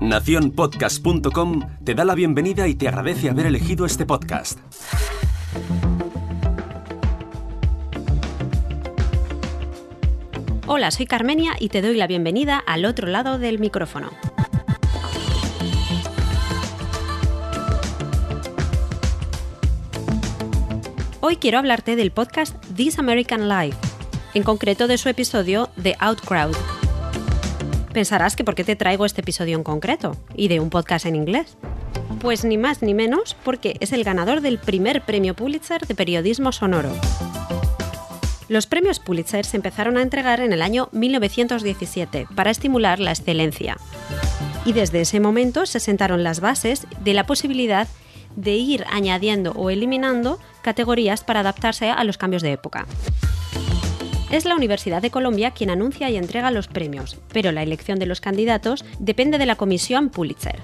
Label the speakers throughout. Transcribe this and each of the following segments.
Speaker 1: Naciónpodcast.com te da la bienvenida y te agradece haber elegido este podcast.
Speaker 2: Hola, soy Carmenia y te doy la bienvenida al otro lado del micrófono. Hoy quiero hablarte del podcast This American Life, en concreto de su episodio The Outcrowd. Pensarás que por qué te traigo este episodio en concreto y de un podcast en inglés. Pues ni más ni menos porque es el ganador del primer premio Pulitzer de periodismo sonoro. Los premios Pulitzer se empezaron a entregar en el año 1917 para estimular la excelencia. Y desde ese momento se sentaron las bases de la posibilidad de ir añadiendo o eliminando categorías para adaptarse a los cambios de época. Es la Universidad de Colombia quien anuncia y entrega los premios, pero la elección de los candidatos depende de la comisión Pulitzer.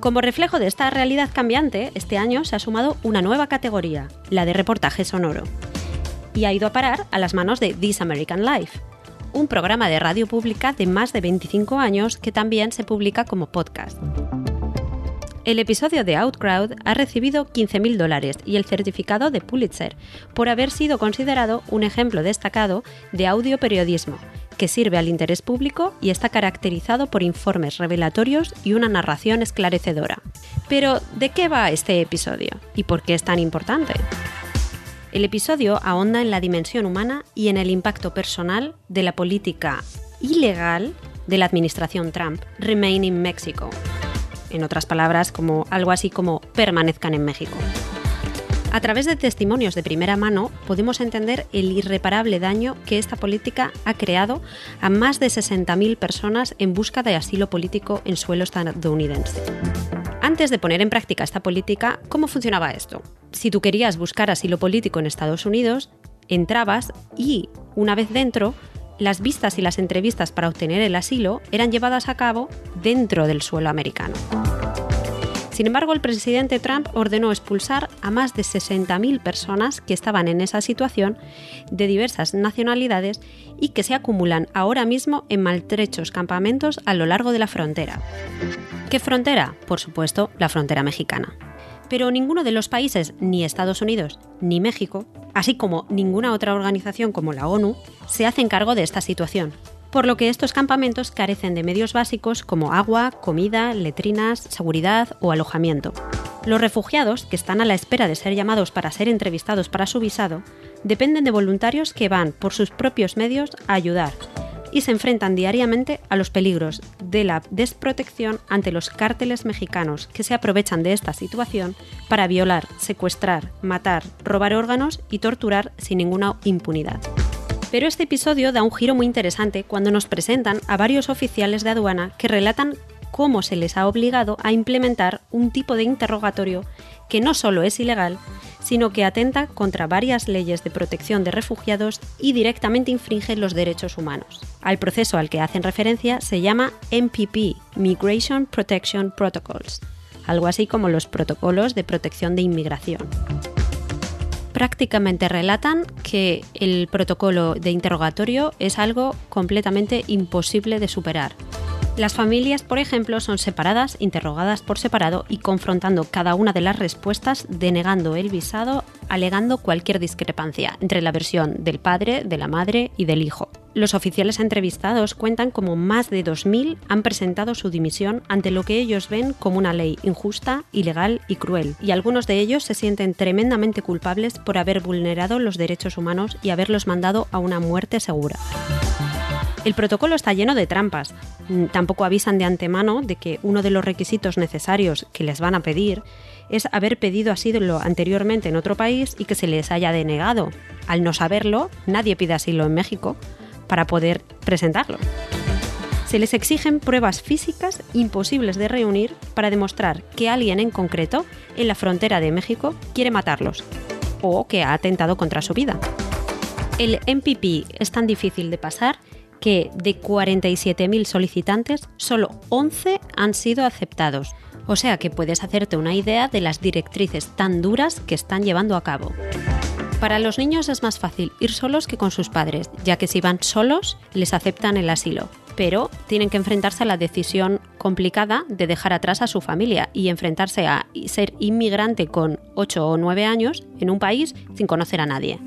Speaker 2: Como reflejo de esta realidad cambiante, este año se ha sumado una nueva categoría, la de reportaje sonoro, y ha ido a parar a las manos de This American Life, un programa de radio pública de más de 25 años que también se publica como podcast. El episodio de Outcrowd ha recibido 15.000 dólares y el certificado de Pulitzer por haber sido considerado un ejemplo destacado de audio periodismo que sirve al interés público y está caracterizado por informes revelatorios y una narración esclarecedora. Pero, ¿de qué va este episodio? ¿Y por qué es tan importante? El episodio ahonda en la dimensión humana y en el impacto personal de la política ilegal de la administración Trump, Remain in Mexico, en otras palabras, como algo así como permanezcan en México. A través de testimonios de primera mano podemos entender el irreparable daño que esta política ha creado a más de 60.000 personas en busca de asilo político en suelo estadounidense. Antes de poner en práctica esta política, ¿cómo funcionaba esto? Si tú querías buscar asilo político en Estados Unidos, entrabas y, una vez dentro, las vistas y las entrevistas para obtener el asilo eran llevadas a cabo dentro del suelo americano. Sin embargo, el presidente Trump ordenó expulsar a más de 60.000 personas que estaban en esa situación de diversas nacionalidades y que se acumulan ahora mismo en maltrechos campamentos a lo largo de la frontera. ¿Qué frontera? Por supuesto, la frontera mexicana. Pero ninguno de los países, ni Estados Unidos ni México, así como ninguna otra organización como la ONU, se hacen cargo de esta situación, por lo que estos campamentos carecen de medios básicos como agua, comida, letrinas, seguridad o alojamiento. Los refugiados, que están a la espera de ser llamados para ser entrevistados para su visado, dependen de voluntarios que van por sus propios medios a ayudar y se enfrentan diariamente a los peligros de la desprotección ante los cárteles mexicanos que se aprovechan de esta situación para violar, secuestrar, matar, robar órganos y torturar sin ninguna impunidad. Pero este episodio da un giro muy interesante cuando nos presentan a varios oficiales de aduana que relatan cómo se les ha obligado a implementar un tipo de interrogatorio que no solo es ilegal, sino que atenta contra varias leyes de protección de refugiados y directamente infringe los derechos humanos. Al proceso al que hacen referencia se llama MPP, Migration Protection Protocols, algo así como los protocolos de protección de inmigración prácticamente relatan que el protocolo de interrogatorio es algo completamente imposible de superar. Las familias, por ejemplo, son separadas, interrogadas por separado y confrontando cada una de las respuestas, denegando el visado, alegando cualquier discrepancia entre la versión del padre, de la madre y del hijo. Los oficiales entrevistados cuentan como más de 2.000 han presentado su dimisión ante lo que ellos ven como una ley injusta, ilegal y cruel, y algunos de ellos se sienten tremendamente culpables por haber vulnerado los derechos humanos y haberlos mandado a una muerte segura. El protocolo está lleno de trampas. Mm, tampoco avisan de antemano de que uno de los requisitos necesarios que les van a pedir es haber pedido asilo anteriormente en otro país y que se les haya denegado. Al no saberlo, nadie pide asilo en México para poder presentarlo. Se les exigen pruebas físicas imposibles de reunir para demostrar que alguien en concreto en la frontera de México quiere matarlos o que ha atentado contra su vida. El MPP es tan difícil de pasar que de 47.000 solicitantes, solo 11 han sido aceptados. O sea que puedes hacerte una idea de las directrices tan duras que están llevando a cabo. Para los niños es más fácil ir solos que con sus padres, ya que si van solos les aceptan el asilo. pero tienen que enfrentarse a la decisión complicada de dejar atrás a su familia y enfrentarse a ser inmigrante con 8 o 9 años en un país sin conocer a nadie.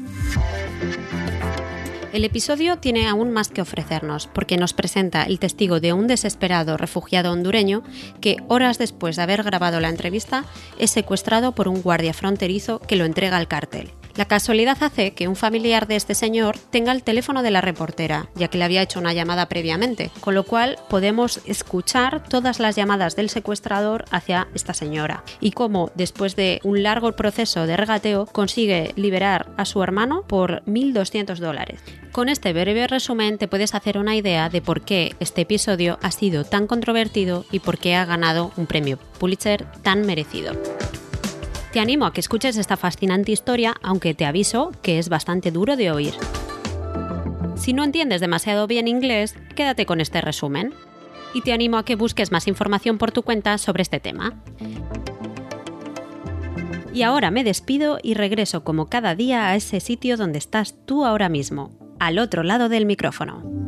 Speaker 2: El episodio tiene aún más que ofrecernos, porque nos presenta el testigo de un desesperado refugiado hondureño que, horas después de haber grabado la entrevista, es secuestrado por un guardia fronterizo que lo entrega al cártel. La casualidad hace que un familiar de este señor tenga el teléfono de la reportera, ya que le había hecho una llamada previamente, con lo cual podemos escuchar todas las llamadas del secuestrador hacia esta señora y cómo después de un largo proceso de regateo consigue liberar a su hermano por 1.200 dólares. Con este breve resumen te puedes hacer una idea de por qué este episodio ha sido tan controvertido y por qué ha ganado un premio Pulitzer tan merecido. Te animo a que escuches esta fascinante historia, aunque te aviso que es bastante duro de oír. Si no entiendes demasiado bien inglés, quédate con este resumen. Y te animo a que busques más información por tu cuenta sobre este tema. Y ahora me despido y regreso como cada día a ese sitio donde estás tú ahora mismo, al otro lado del micrófono.